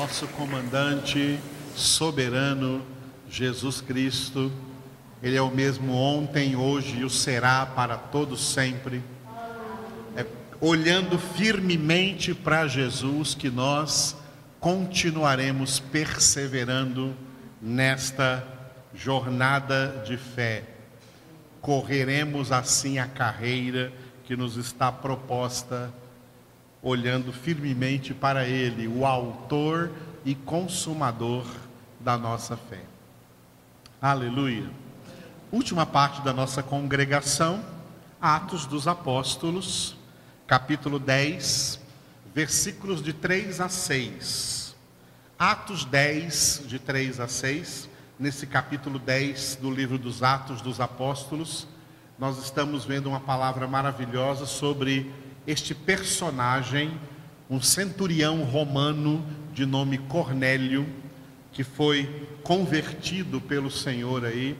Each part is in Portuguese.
nosso comandante soberano, Jesus Cristo. Ele é o mesmo ontem, hoje e o será para todos sempre. É olhando firmemente para Jesus que nós continuaremos perseverando nesta jornada de fé. Correremos assim a carreira que nos está proposta, olhando firmemente para Ele, o Autor e Consumador da nossa fé. Aleluia. Última parte da nossa congregação, Atos dos Apóstolos, capítulo 10, versículos de 3 a 6. Atos 10, de 3 a 6, nesse capítulo 10 do livro dos Atos dos Apóstolos, nós estamos vendo uma palavra maravilhosa sobre este personagem, um centurião romano de nome Cornélio, que foi convertido pelo Senhor aí,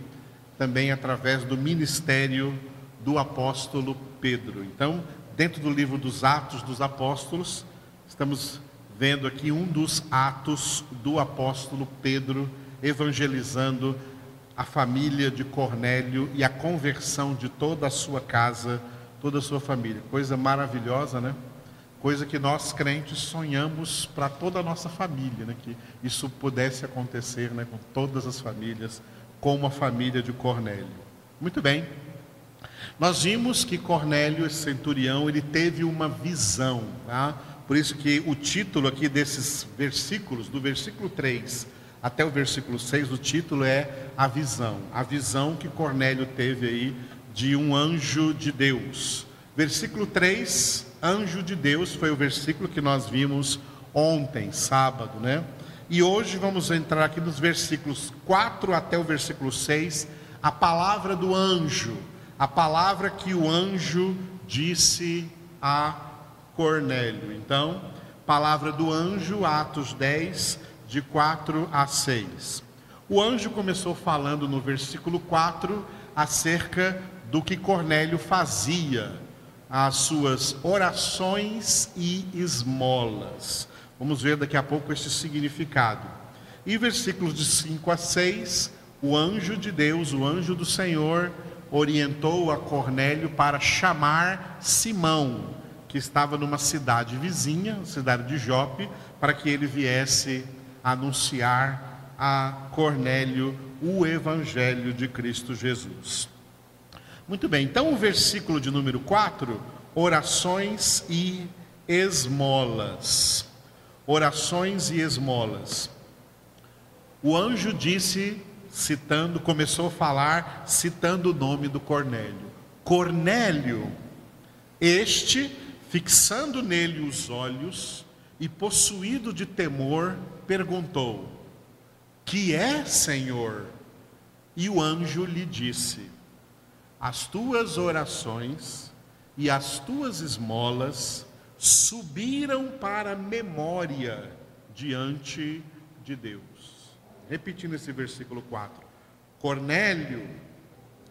também através do ministério do apóstolo Pedro. Então, dentro do livro dos Atos dos Apóstolos, estamos vendo aqui um dos atos do apóstolo Pedro evangelizando a família de Cornélio e a conversão de toda a sua casa, toda a sua família. Coisa maravilhosa, né? Coisa que nós crentes sonhamos para toda a nossa família, né? que isso pudesse acontecer né? com todas as famílias, como a família de Cornélio. Muito bem. Nós vimos que Cornélio, esse centurião, ele teve uma visão, tá? Por isso que o título aqui desses versículos, do versículo 3 até o versículo 6, o título é a visão. A visão que Cornélio teve aí de um anjo de Deus. Versículo 3, anjo de Deus, foi o versículo que nós vimos ontem, sábado, né? E hoje vamos entrar aqui nos versículos 4 até o versículo 6, a palavra do anjo, a palavra que o anjo disse a Cornélio. Então, palavra do anjo, Atos 10, de 4 a 6. O anjo começou falando no versículo 4 acerca do que Cornélio fazia as suas orações e esmolas. Vamos ver daqui a pouco esse significado. E versículos de 5 a 6, o anjo de Deus, o anjo do Senhor, orientou a Cornélio para chamar Simão, que estava numa cidade vizinha, cidade de Jope, para que ele viesse anunciar a Cornélio o evangelho de Cristo Jesus. Muito bem, então o versículo de número 4, orações e esmolas. Orações e esmolas. O anjo disse, citando, começou a falar, citando o nome do Cornélio. Cornélio, este, fixando nele os olhos e possuído de temor, perguntou: Que é, Senhor? E o anjo lhe disse: as tuas orações e as tuas esmolas subiram para memória diante de Deus. Repetindo esse versículo 4. Cornélio,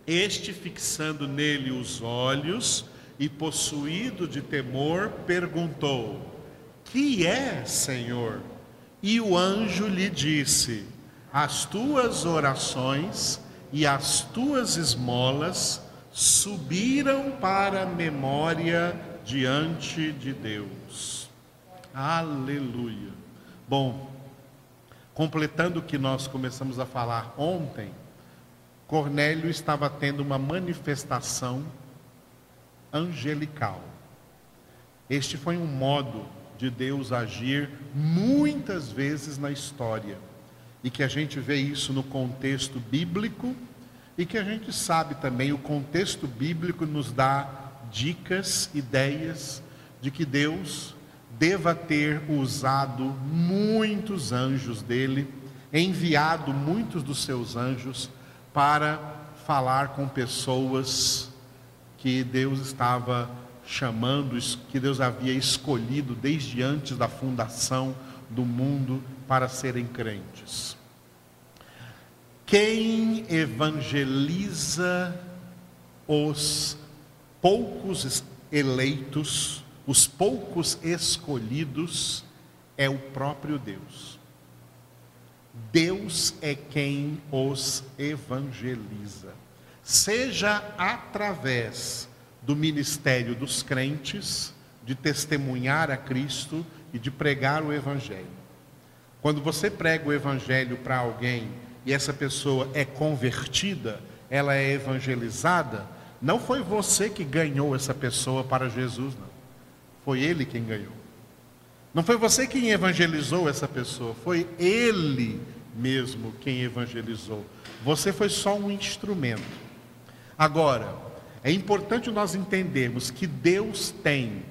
este fixando nele os olhos e possuído de temor, perguntou: Que é, Senhor? E o anjo lhe disse: As tuas orações e as tuas esmolas subiram para a memória diante de Deus. Aleluia. Bom, completando o que nós começamos a falar ontem, Cornélio estava tendo uma manifestação angelical. Este foi um modo de Deus agir muitas vezes na história e que a gente vê isso no contexto bíblico e que a gente sabe também o contexto bíblico nos dá dicas, ideias de que Deus deva ter usado muitos anjos dele, enviado muitos dos seus anjos para falar com pessoas que Deus estava chamando, que Deus havia escolhido desde antes da fundação do mundo para serem crentes. Quem evangeliza os poucos eleitos, os poucos escolhidos, é o próprio Deus. Deus é quem os evangeliza, seja através do ministério dos crentes, de testemunhar a Cristo e de pregar o Evangelho. Quando você prega o Evangelho para alguém e essa pessoa é convertida, ela é evangelizada, não foi você que ganhou essa pessoa para Jesus, não. Foi ele quem ganhou. Não foi você quem evangelizou essa pessoa, foi ele mesmo quem evangelizou. Você foi só um instrumento. Agora, é importante nós entendermos que Deus tem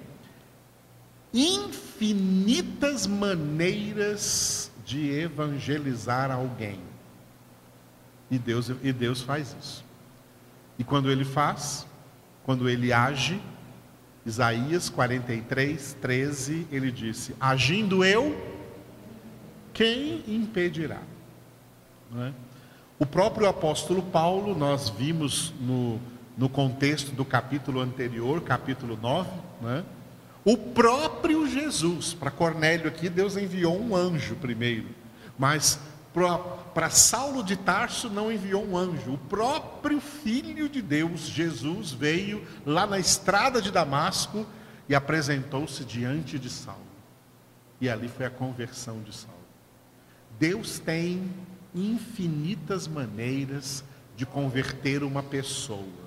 infinitas maneiras de evangelizar alguém. E Deus, e Deus faz isso. E quando ele faz, quando ele age, Isaías 43, 13, ele disse: Agindo eu, quem impedirá? É? O próprio apóstolo Paulo, nós vimos no, no contexto do capítulo anterior, capítulo 9, é? O próprio Jesus, para Cornélio aqui, Deus enviou um anjo primeiro, mas para Saulo de Tarso não enviou um anjo, o próprio Filho de Deus, Jesus, veio lá na estrada de Damasco e apresentou-se diante de Saulo. E ali foi a conversão de Saulo. Deus tem infinitas maneiras de converter uma pessoa.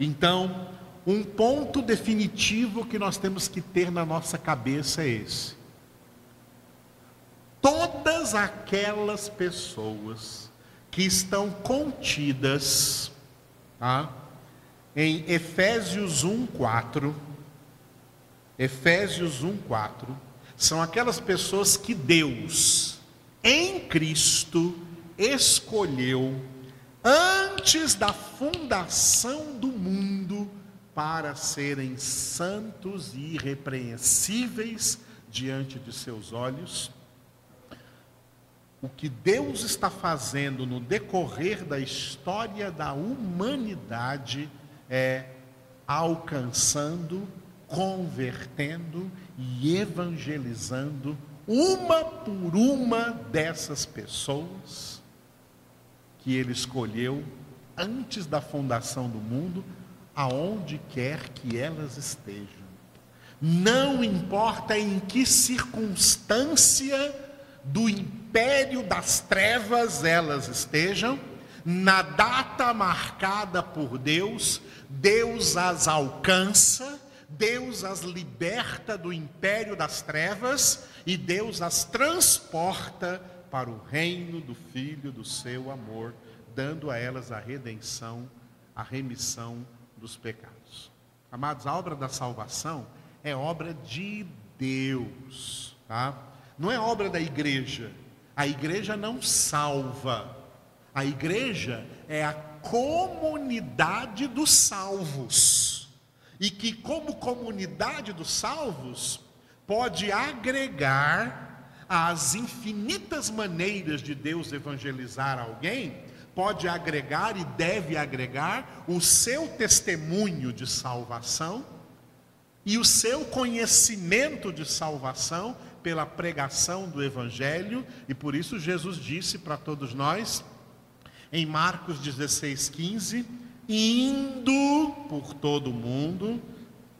Então, um ponto definitivo que nós temos que ter na nossa cabeça é esse: todas aquelas pessoas que estão contidas tá, em Efésios 1:4, Efésios 1:4, são aquelas pessoas que Deus, em Cristo, escolheu antes da fundação do para serem santos e irrepreensíveis diante de seus olhos. O que Deus está fazendo no decorrer da história da humanidade é alcançando, convertendo e evangelizando uma por uma dessas pessoas que ele escolheu antes da fundação do mundo, aonde quer que elas estejam. Não importa em que circunstância do império das trevas elas estejam, na data marcada por Deus, Deus as alcança, Deus as liberta do império das trevas e Deus as transporta para o reino do Filho do seu amor, dando a elas a redenção, a remissão dos pecados. Amados, a obra da salvação é obra de Deus, tá? Não é obra da igreja. A igreja não salva. A igreja é a comunidade dos salvos. E que, como comunidade dos salvos, pode agregar as infinitas maneiras de Deus evangelizar alguém, pode agregar e deve agregar o seu testemunho de salvação e o seu conhecimento de salvação pela pregação do Evangelho, e por isso Jesus disse para todos nós, em Marcos 16, 15: indo por todo o mundo,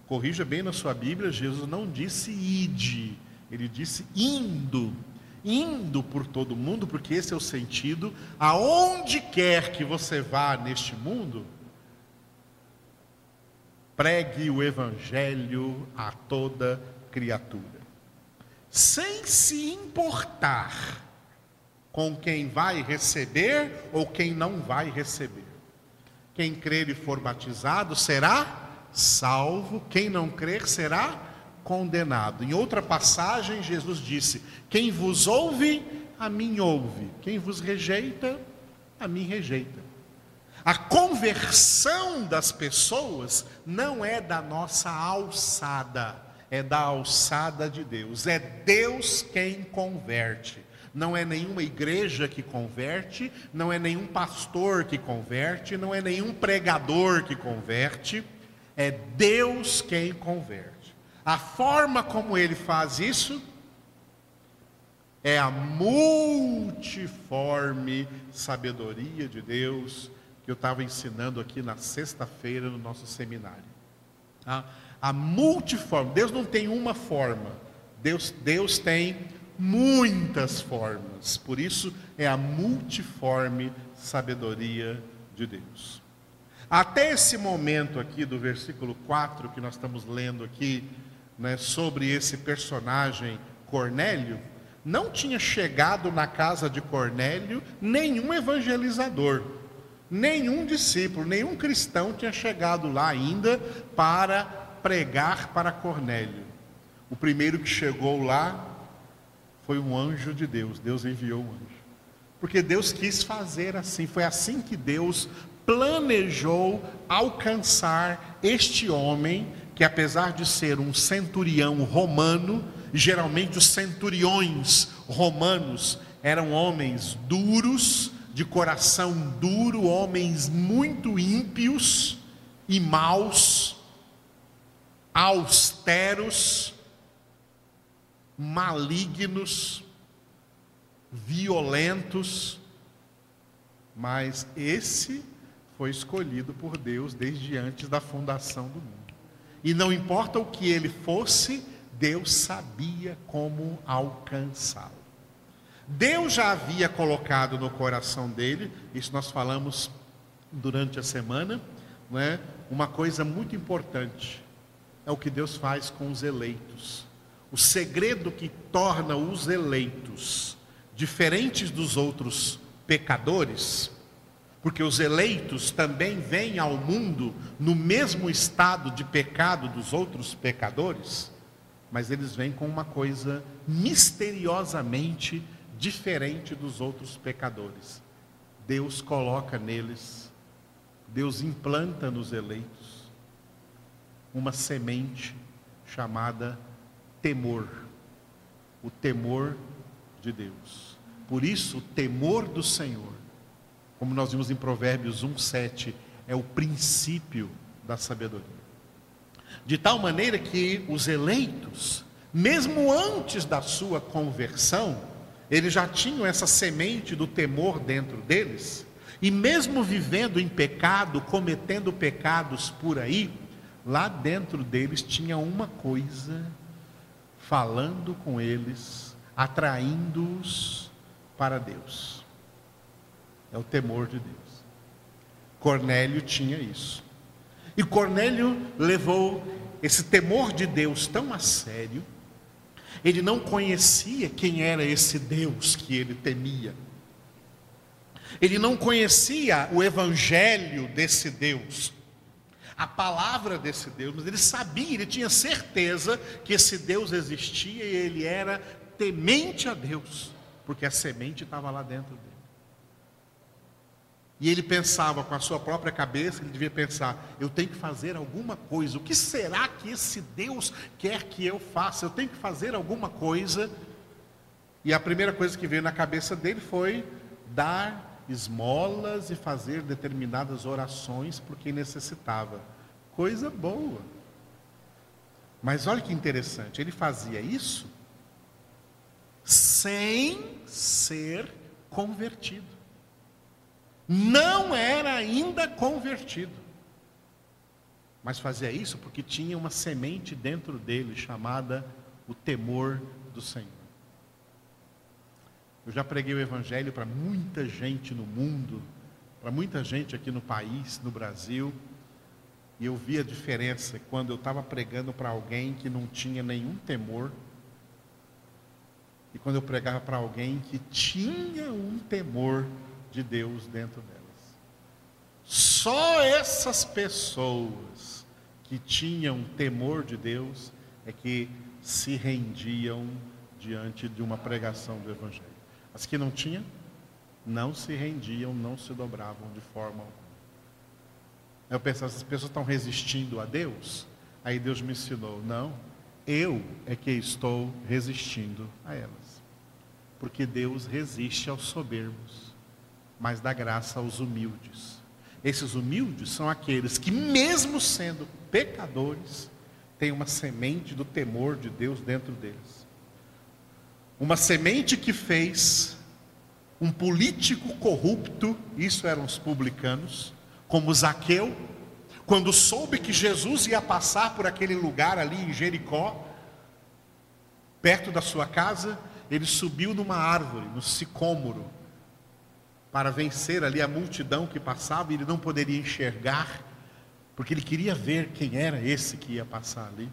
corrija bem na sua Bíblia, Jesus não disse ide, ele disse indo, indo por todo mundo, porque esse é o sentido, aonde quer que você vá neste mundo, pregue o Evangelho a toda criatura sem se importar com quem vai receber ou quem não vai receber. Quem crer e for batizado será salvo, quem não crer será condenado. Em outra passagem, Jesus disse: Quem vos ouve, a mim ouve, quem vos rejeita, a mim rejeita. A conversão das pessoas não é da nossa alçada é da alçada de Deus. É Deus quem converte. Não é nenhuma igreja que converte, não é nenhum pastor que converte, não é nenhum pregador que converte, é Deus quem converte. A forma como ele faz isso é a multiforme sabedoria de Deus que eu estava ensinando aqui na sexta-feira no nosso seminário. A, a multiforme, Deus não tem uma forma, Deus, Deus tem muitas formas, por isso é a multiforme sabedoria de Deus. Até esse momento aqui do versículo 4 que nós estamos lendo aqui, né, sobre esse personagem Cornélio, não tinha chegado na casa de Cornélio nenhum evangelizador, nenhum discípulo, nenhum cristão tinha chegado lá ainda para pregar para Cornélio. O primeiro que chegou lá foi um anjo de Deus, Deus enviou um anjo. Porque Deus quis fazer assim, foi assim que Deus planejou alcançar este homem, que apesar de ser um centurião romano, geralmente os centuriões romanos eram homens duros, de coração duro, homens muito ímpios e maus, austeros, malignos, violentos, mas esse foi escolhido por Deus desde antes da fundação do mundo. E não importa o que ele fosse, Deus sabia como alcançá-lo. Deus já havia colocado no coração dele, isso nós falamos durante a semana, não é? uma coisa muito importante, é o que Deus faz com os eleitos. O segredo que torna os eleitos diferentes dos outros pecadores, porque os eleitos também vêm ao mundo no mesmo estado de pecado dos outros pecadores, mas eles vêm com uma coisa misteriosamente diferente dos outros pecadores. Deus coloca neles, Deus implanta nos eleitos uma semente chamada temor, o temor de Deus. Por isso, o temor do Senhor, como nós vimos em Provérbios 1:7, é o princípio da sabedoria. De tal maneira que os eleitos, mesmo antes da sua conversão, eles já tinham essa semente do temor dentro deles, e mesmo vivendo em pecado, cometendo pecados por aí, lá dentro deles tinha uma coisa falando com eles, atraindo-os para Deus. É o temor de Deus. Cornélio tinha isso. E Cornélio levou esse temor de Deus tão a sério, ele não conhecia quem era esse Deus que ele temia. Ele não conhecia o evangelho desse Deus, a palavra desse Deus, mas ele sabia, ele tinha certeza que esse Deus existia e ele era temente a Deus, porque a semente estava lá dentro dele. E ele pensava com a sua própria cabeça, ele devia pensar: eu tenho que fazer alguma coisa. O que será que esse Deus quer que eu faça? Eu tenho que fazer alguma coisa. E a primeira coisa que veio na cabeça dele foi dar esmolas e fazer determinadas orações por quem necessitava. Coisa boa. Mas olha que interessante, ele fazia isso sem ser convertido não era ainda convertido. Mas fazia isso porque tinha uma semente dentro dele chamada o temor do Senhor. Eu já preguei o Evangelho para muita gente no mundo, para muita gente aqui no país, no Brasil, e eu vi a diferença quando eu estava pregando para alguém que não tinha nenhum temor, e quando eu pregava para alguém que tinha um temor de Deus dentro delas. Só essas pessoas que tinham temor de Deus é que se rendiam diante de uma pregação do Evangelho. As que não tinham, não se rendiam, não se dobravam de forma alguma. Eu pensava, essas pessoas estão resistindo a Deus? Aí Deus me ensinou, não, eu é que estou resistindo a elas. Porque Deus resiste aos soberbos mas dá graça aos humildes. Esses humildes são aqueles que, mesmo sendo pecadores, têm uma semente do temor de Deus dentro deles. Uma semente que fez um político corrupto, isso eram os publicanos, como Zaqueu, quando soube que Jesus ia passar por aquele lugar ali em Jericó, perto da sua casa, ele subiu numa árvore, no sicômoro, para vencer ali a multidão que passava, e ele não poderia enxergar, porque ele queria ver quem era esse que ia passar ali.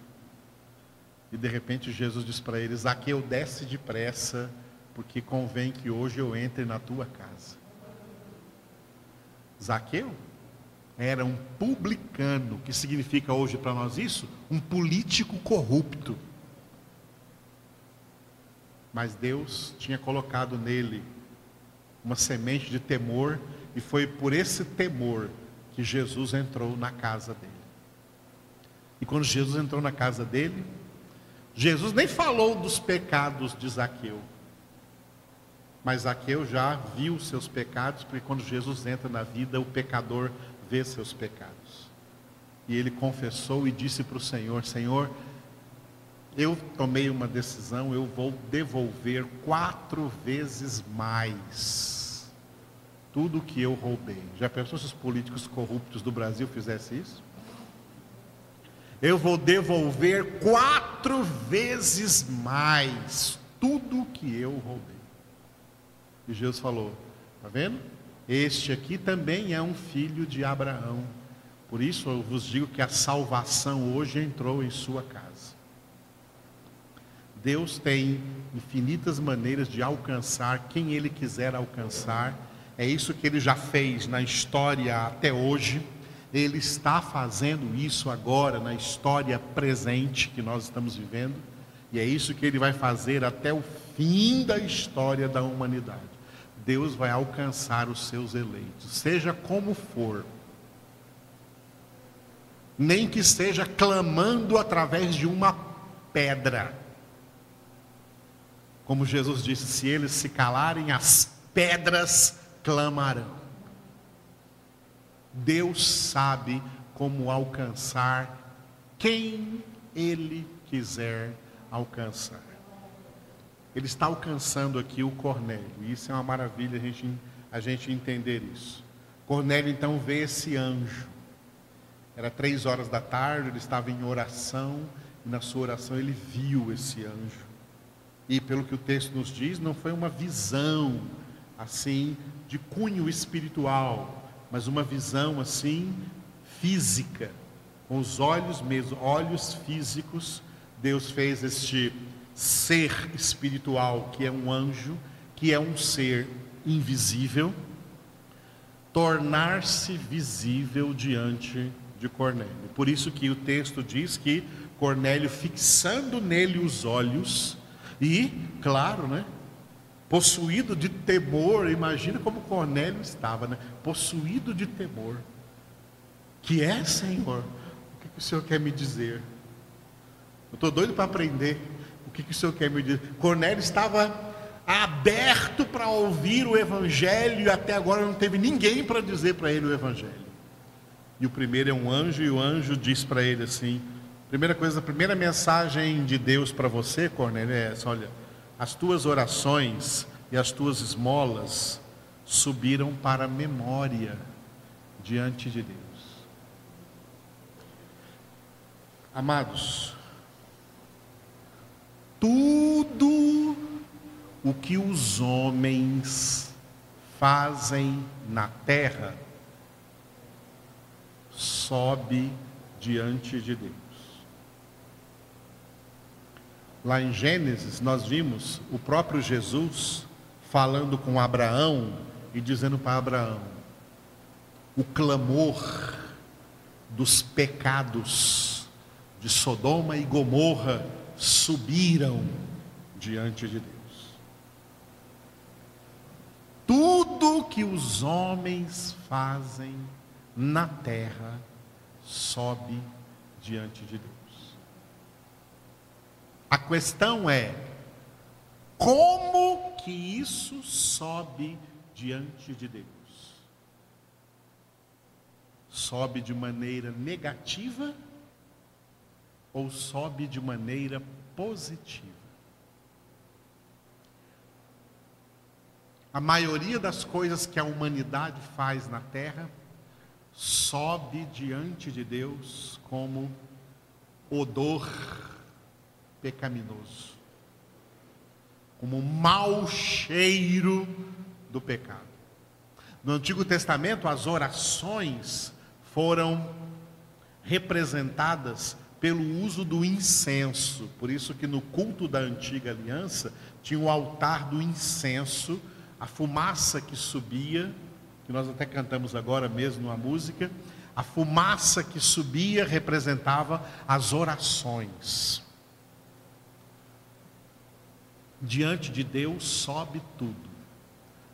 E de repente Jesus diz para ele: Zaqueu, desce depressa, porque convém que hoje eu entre na tua casa. Zaqueu era um publicano, que significa hoje para nós isso? Um político corrupto. Mas Deus tinha colocado nele uma semente de temor, e foi por esse temor que Jesus entrou na casa dele. E quando Jesus entrou na casa dele, Jesus nem falou dos pecados de Zaqueu. Mas Zaqueu já viu seus pecados, porque quando Jesus entra na vida, o pecador vê seus pecados. E ele confessou e disse para o Senhor: Senhor, eu tomei uma decisão, eu vou devolver quatro vezes mais tudo que eu roubei. Já pensou se os políticos corruptos do Brasil fizessem isso? Eu vou devolver quatro vezes mais tudo que eu roubei. E Jesus falou: Está vendo? Este aqui também é um filho de Abraão. Por isso eu vos digo que a salvação hoje entrou em sua casa. Deus tem infinitas maneiras de alcançar quem Ele quiser alcançar. É isso que Ele já fez na história até hoje. Ele está fazendo isso agora na história presente que nós estamos vivendo. E é isso que Ele vai fazer até o fim da história da humanidade. Deus vai alcançar os seus eleitos, seja como for. Nem que seja clamando através de uma pedra. Como Jesus disse: se eles se calarem, as pedras clamarão. Deus sabe como alcançar quem Ele quiser alcançar. Ele está alcançando aqui o Cornélio. E isso é uma maravilha a gente, a gente entender isso. Cornélio então vê esse anjo. Era três horas da tarde, ele estava em oração, e na sua oração ele viu esse anjo. E pelo que o texto nos diz, não foi uma visão assim de cunho espiritual, mas uma visão assim física, com os olhos mesmo, olhos físicos. Deus fez este ser espiritual, que é um anjo, que é um ser invisível, tornar-se visível diante de Cornélio. Por isso que o texto diz que Cornélio fixando nele os olhos e, claro, né, possuído de temor, imagina como Cornélio estava, né, possuído de temor. Que é, Senhor? O que, que o Senhor quer me dizer? Eu estou doido para aprender que, que o senhor quer me dizer? Cornélio estava aberto para ouvir o Evangelho e até agora não teve ninguém para dizer para ele o Evangelho. E o primeiro é um anjo, e o anjo diz para ele assim: primeira coisa, a primeira mensagem de Deus para você, Cornélio, é essa: olha, as tuas orações e as tuas esmolas subiram para a memória diante de Deus. Amados, tudo o que os homens fazem na terra sobe diante de Deus. Lá em Gênesis, nós vimos o próprio Jesus falando com Abraão e dizendo para Abraão: o clamor dos pecados de Sodoma e Gomorra subiram diante de Deus. Tudo que os homens fazem na terra sobe diante de Deus. A questão é: como que isso sobe diante de Deus? Sobe de maneira negativa ou sobe de maneira positiva. a maioria das coisas que a humanidade faz na terra sobe diante de Deus como odor pecaminoso, como mau cheiro do pecado. No Antigo Testamento, as orações foram representadas pelo uso do incenso. Por isso que no culto da antiga aliança tinha o altar do incenso, a fumaça que subia, que nós até cantamos agora mesmo a música, a fumaça que subia representava as orações. Diante de Deus sobe tudo.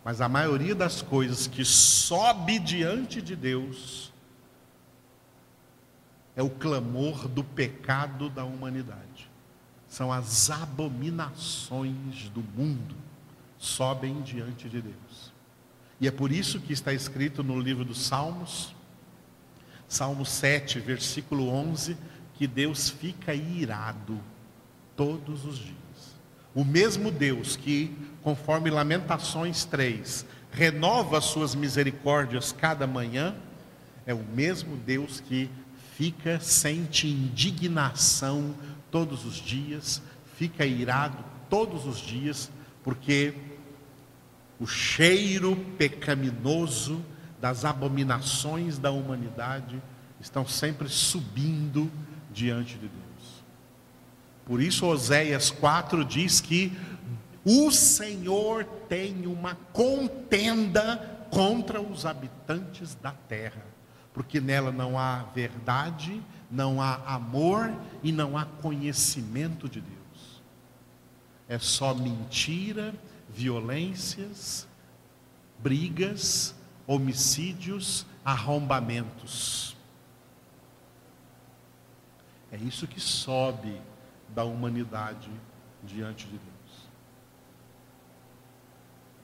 Mas a maioria das coisas que sobe diante de Deus é o clamor do pecado da humanidade. São as abominações do mundo sobem diante de Deus. E é por isso que está escrito no livro dos Salmos, Salmo 7, versículo 11, que Deus fica irado todos os dias. O mesmo Deus que, conforme Lamentações 3, renova as suas misericórdias cada manhã, é o mesmo Deus que fica, sente indignação todos os dias, fica irado todos os dias, porque o cheiro pecaminoso das abominações da humanidade estão sempre subindo diante de Deus. Por isso, Oséias 4 diz que o Senhor tem uma contenda contra os habitantes da terra, porque nela não há verdade, não há amor e não há conhecimento de Deus. É só mentira, violências, brigas, homicídios, arrombamentos. É isso que sobe da humanidade diante de Deus.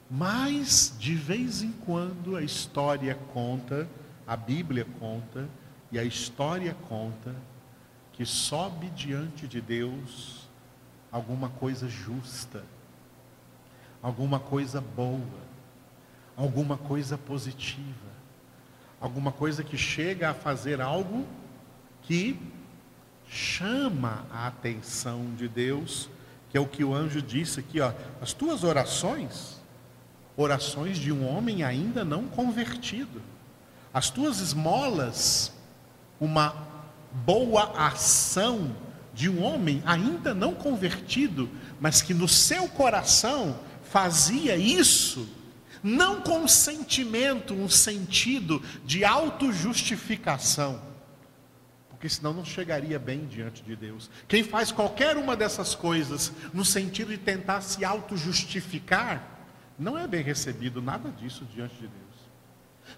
Mas, de vez em quando, a história conta, a Bíblia conta, e a história conta, que sobe diante de Deus alguma coisa justa, alguma coisa boa, alguma coisa positiva, alguma coisa que chega a fazer algo que chama a atenção de Deus, que é o que o anjo disse aqui, ó, as tuas orações, orações de um homem ainda não convertido. As tuas esmolas, uma boa ação de um homem ainda não convertido, mas que no seu coração fazia isso não com sentimento, um sentido de autojustificação, porque senão não chegaria bem diante de Deus. Quem faz qualquer uma dessas coisas no sentido de tentar se autojustificar, não é bem recebido nada disso diante de Deus.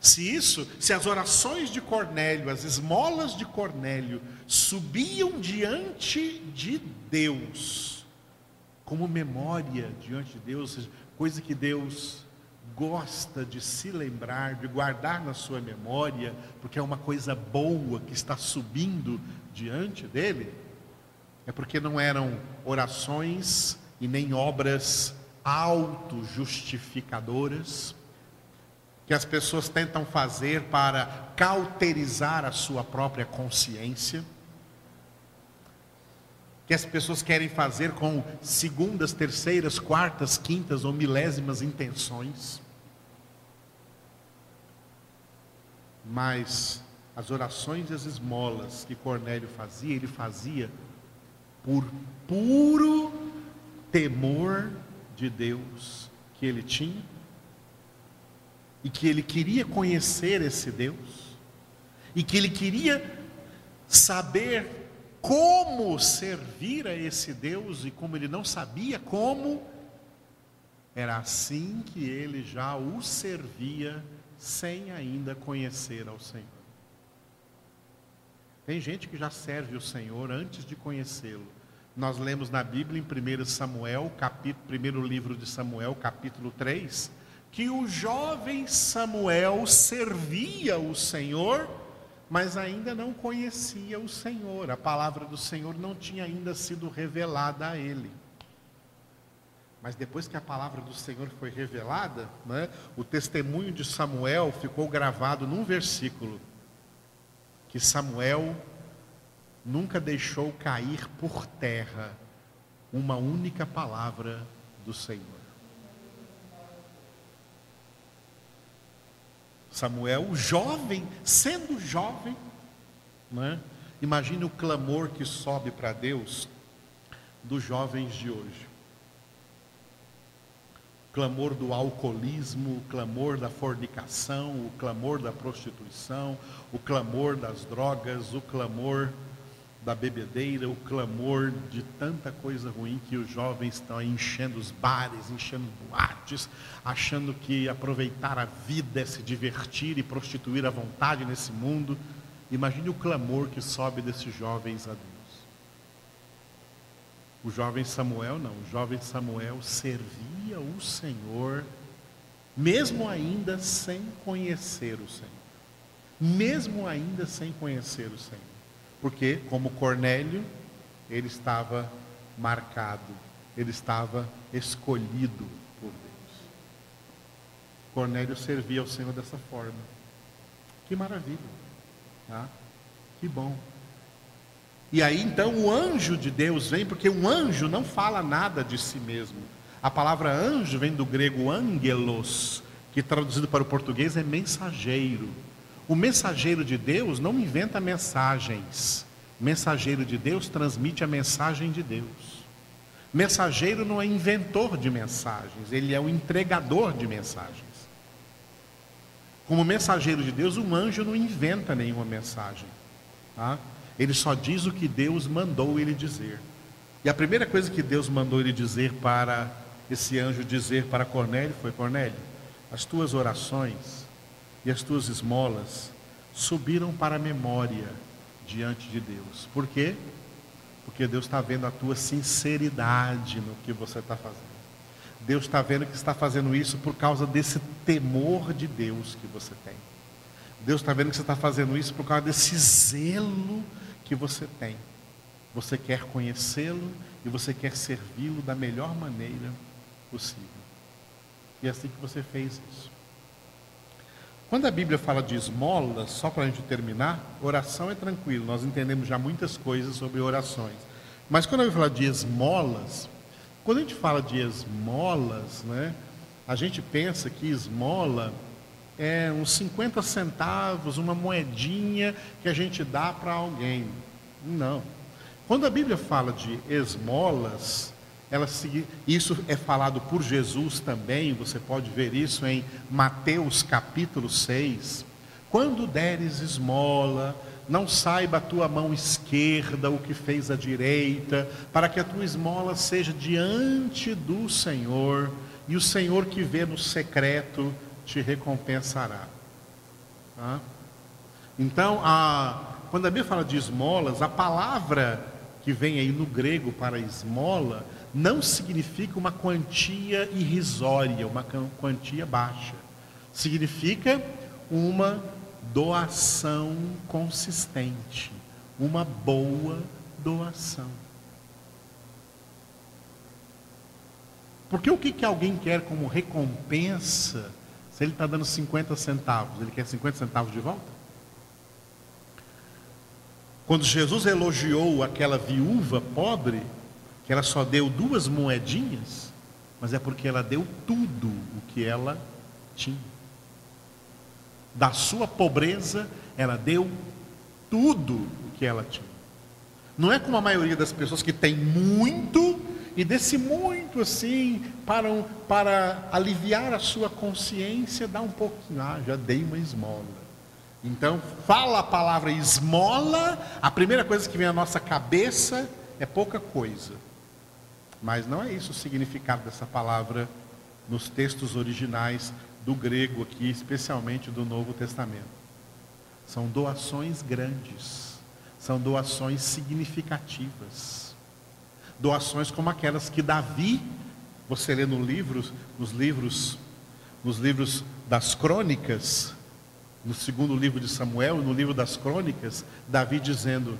Se isso, se as orações de Cornélio, as esmolas de Cornélio subiam diante de Deus, como memória diante de Deus, coisa que Deus gosta de se lembrar, de guardar na sua memória, porque é uma coisa boa que está subindo diante dele, é porque não eram orações e nem obras auto-justificadoras que as pessoas tentam fazer para cauterizar a sua própria consciência, que as pessoas querem fazer com segundas, terceiras, quartas, quintas ou milésimas intenções. Mas as orações e as esmolas que Cornélio fazia, ele fazia por puro temor de Deus que ele tinha e que ele queria conhecer esse Deus e que ele queria saber como servir a esse Deus e como ele não sabia como, era assim que ele já o servia sem ainda conhecer ao Senhor. Tem gente que já serve o Senhor antes de conhecê-lo. Nós lemos na Bíblia em 1 Samuel, capítulo, primeiro livro de Samuel, capítulo 3, que o jovem Samuel servia o Senhor, mas ainda não conhecia o Senhor. A palavra do Senhor não tinha ainda sido revelada a ele. Mas depois que a palavra do Senhor foi revelada, né, o testemunho de Samuel ficou gravado num versículo que Samuel nunca deixou cair por terra uma única palavra do Senhor. Samuel, jovem, sendo jovem, né? imagine o clamor que sobe para Deus dos jovens de hoje. Clamor do alcoolismo, o clamor da fornicação, o clamor da prostituição, o clamor das drogas, o clamor da bebedeira, o clamor de tanta coisa ruim que os jovens estão enchendo os bares, enchendo boates, achando que aproveitar a vida é se divertir e prostituir à vontade nesse mundo. Imagine o clamor que sobe desses jovens a Deus. O jovem Samuel não, o jovem Samuel servia o Senhor, mesmo ainda sem conhecer o Senhor. Mesmo ainda sem conhecer o Senhor. Porque, como Cornélio, ele estava marcado, ele estava escolhido por Deus. Cornélio servia ao Senhor dessa forma. Que maravilha, tá? Que bom. E aí então o anjo de Deus vem, porque um anjo não fala nada de si mesmo. A palavra anjo vem do grego angelos, que traduzido para o português é mensageiro. O mensageiro de Deus não inventa mensagens. O mensageiro de Deus transmite a mensagem de Deus. Mensageiro não é inventor de mensagens, ele é o entregador de mensagens. Como mensageiro de Deus, um anjo não inventa nenhuma mensagem. Tá? Ele só diz o que Deus mandou ele dizer. E a primeira coisa que Deus mandou ele dizer para esse anjo dizer para Cornélio foi: Cornélio, as tuas orações e as tuas esmolas subiram para a memória diante de Deus. Por quê? Porque Deus está vendo a tua sinceridade no que você está fazendo. Deus está vendo que está fazendo isso por causa desse temor de Deus que você tem. Deus está vendo que você está fazendo isso por causa desse zelo que você tem. Você quer conhecê-lo e você quer servi-lo da melhor maneira possível. E é assim que você fez isso. Quando a Bíblia fala de esmola, só para a gente terminar, oração é tranquilo, nós entendemos já muitas coisas sobre orações. Mas quando a Bíblia fala de esmolas, quando a gente fala de esmolas, né, a gente pensa que esmola é uns 50 centavos, uma moedinha que a gente dá para alguém. Não. Quando a Bíblia fala de esmolas, ela isso é falado por Jesus também, você pode ver isso em Mateus capítulo 6. Quando deres esmola, não saiba a tua mão esquerda o que fez a direita, para que a tua esmola seja diante do Senhor, e o Senhor que vê no secreto te recompensará. Tá? Então, a, quando a Bíblia fala de esmolas, a palavra que vem aí no grego para esmola não significa uma quantia irrisória, uma quantia baixa. Significa uma doação consistente, uma boa doação. Porque o que, que alguém quer como recompensa se ele está dando 50 centavos? Ele quer 50 centavos de volta? Quando Jesus elogiou aquela viúva pobre, que ela só deu duas moedinhas, mas é porque ela deu tudo o que ela tinha. Da sua pobreza, ela deu tudo o que ela tinha. Não é como a maioria das pessoas que tem muito e desse muito assim, para, para aliviar a sua consciência, dá um pouquinho, ah, já dei uma esmola. Então, fala a palavra esmola, a primeira coisa que vem à nossa cabeça é pouca coisa. Mas não é isso o significado dessa palavra nos textos originais do grego aqui, especialmente do Novo Testamento. São doações grandes, são doações significativas. Doações como aquelas que Davi, você lê no livro, nos livros, nos livros das crônicas, no segundo livro de Samuel, no livro das crônicas, Davi dizendo: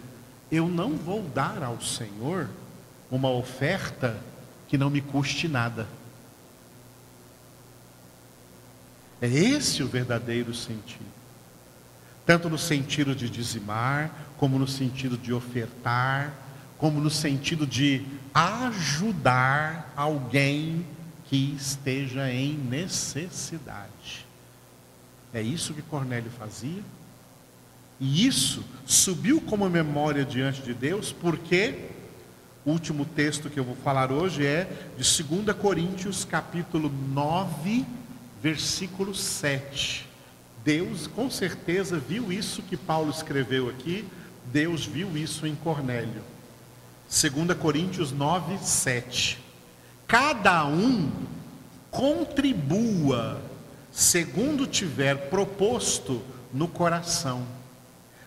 Eu não vou dar ao Senhor uma oferta que não me custe nada. É esse o verdadeiro sentido. Tanto no sentido de dizimar, como no sentido de ofertar, como no sentido de ajudar alguém que esteja em necessidade. É isso que Cornélio fazia. E isso subiu como memória diante de Deus, porque o último texto que eu vou falar hoje é de 2 Coríntios, capítulo 9, versículo 7. Deus com certeza viu isso que Paulo escreveu aqui, Deus viu isso em Cornélio. 2 Coríntios 9, 7. Cada um contribua segundo tiver proposto no coração,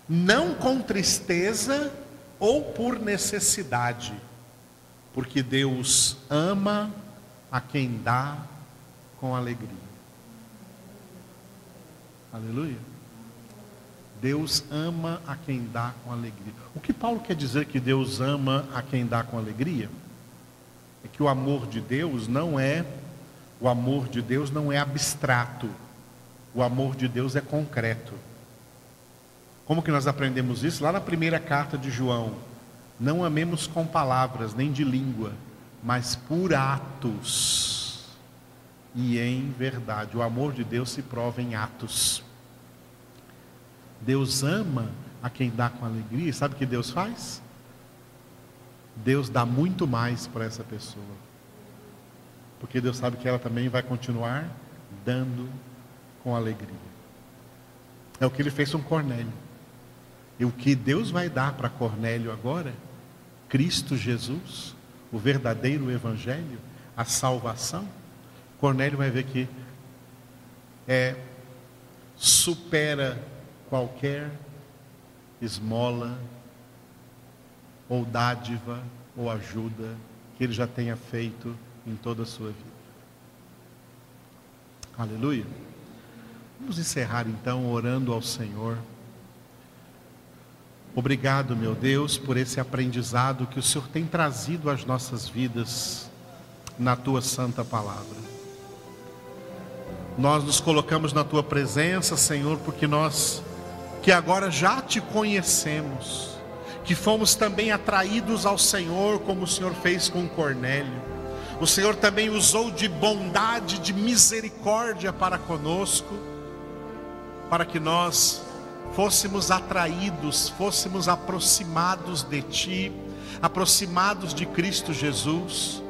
não com tristeza ou por necessidade, porque Deus ama a quem dá com alegria. Aleluia. Deus ama a quem dá com alegria. O que Paulo quer dizer que Deus ama a quem dá com alegria? É que o amor de Deus não é o amor de Deus não é abstrato. O amor de Deus é concreto. Como que nós aprendemos isso? Lá na primeira carta de João. Não amemos com palavras, nem de língua, mas por atos e em verdade. O amor de Deus se prova em atos. Deus ama a quem dá com alegria. Sabe o que Deus faz? Deus dá muito mais para essa pessoa porque Deus sabe que ela também vai continuar dando com alegria. É o que ele fez com Cornélio. E o que Deus vai dar para Cornélio agora, Cristo Jesus, o verdadeiro evangelho, a salvação, Cornélio vai ver que é supera qualquer esmola ou dádiva ou ajuda que ele já tenha feito em toda a sua vida. Aleluia. Vamos encerrar então orando ao Senhor. Obrigado, meu Deus, por esse aprendizado que o Senhor tem trazido às nossas vidas na tua santa palavra. Nós nos colocamos na tua presença, Senhor, porque nós que agora já te conhecemos, que fomos também atraídos ao Senhor, como o Senhor fez com Cornélio o Senhor também usou de bondade, de misericórdia para conosco, para que nós fôssemos atraídos, fôssemos aproximados de Ti, aproximados de Cristo Jesus,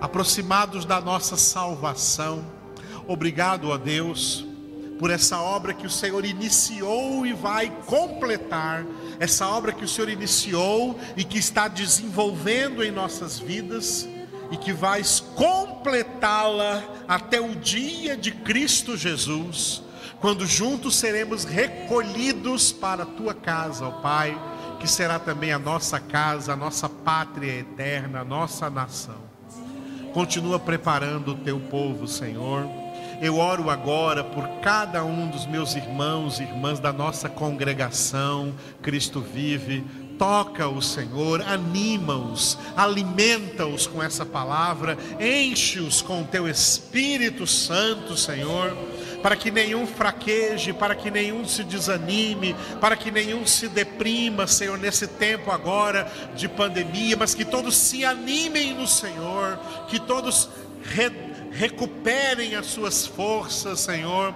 aproximados da nossa salvação. Obrigado a Deus por essa obra que o Senhor iniciou e vai completar, essa obra que o Senhor iniciou e que está desenvolvendo em nossas vidas e que vais completá-la até o dia de Cristo Jesus, quando juntos seremos recolhidos para a tua casa, ó Pai, que será também a nossa casa, a nossa pátria eterna, a nossa nação. Continua preparando o teu povo, Senhor. Eu oro agora por cada um dos meus irmãos e irmãs da nossa congregação, Cristo vive. Toca o Senhor, anima-os, alimenta-os com essa palavra, enche-os com o teu Espírito Santo, Senhor, para que nenhum fraqueje, para que nenhum se desanime, para que nenhum se deprima, Senhor, nesse tempo agora de pandemia, mas que todos se animem no Senhor, que todos re recuperem as suas forças, Senhor,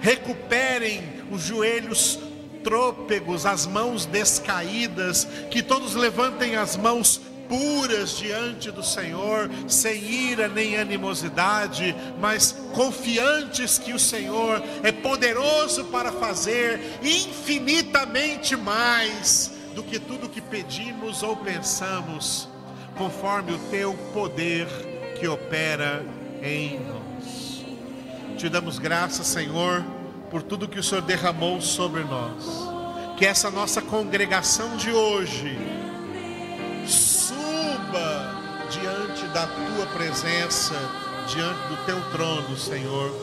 recuperem os joelhos trôpegos, as mãos descaídas, que todos levantem as mãos puras diante do Senhor, sem ira nem animosidade, mas confiantes que o Senhor é poderoso para fazer infinitamente mais do que tudo que pedimos ou pensamos, conforme o teu poder que opera em nós. Te damos graças, Senhor por tudo que o Senhor derramou sobre nós. Que essa nossa congregação de hoje suba diante da tua presença, diante do teu trono, Senhor,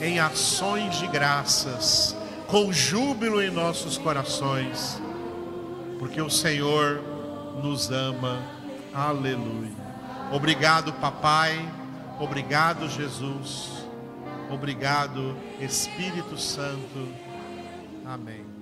em ações de graças, com júbilo em nossos corações, porque o Senhor nos ama. Aleluia. Obrigado, papai. Obrigado, Jesus. Obrigado, Espírito Santo. Amém.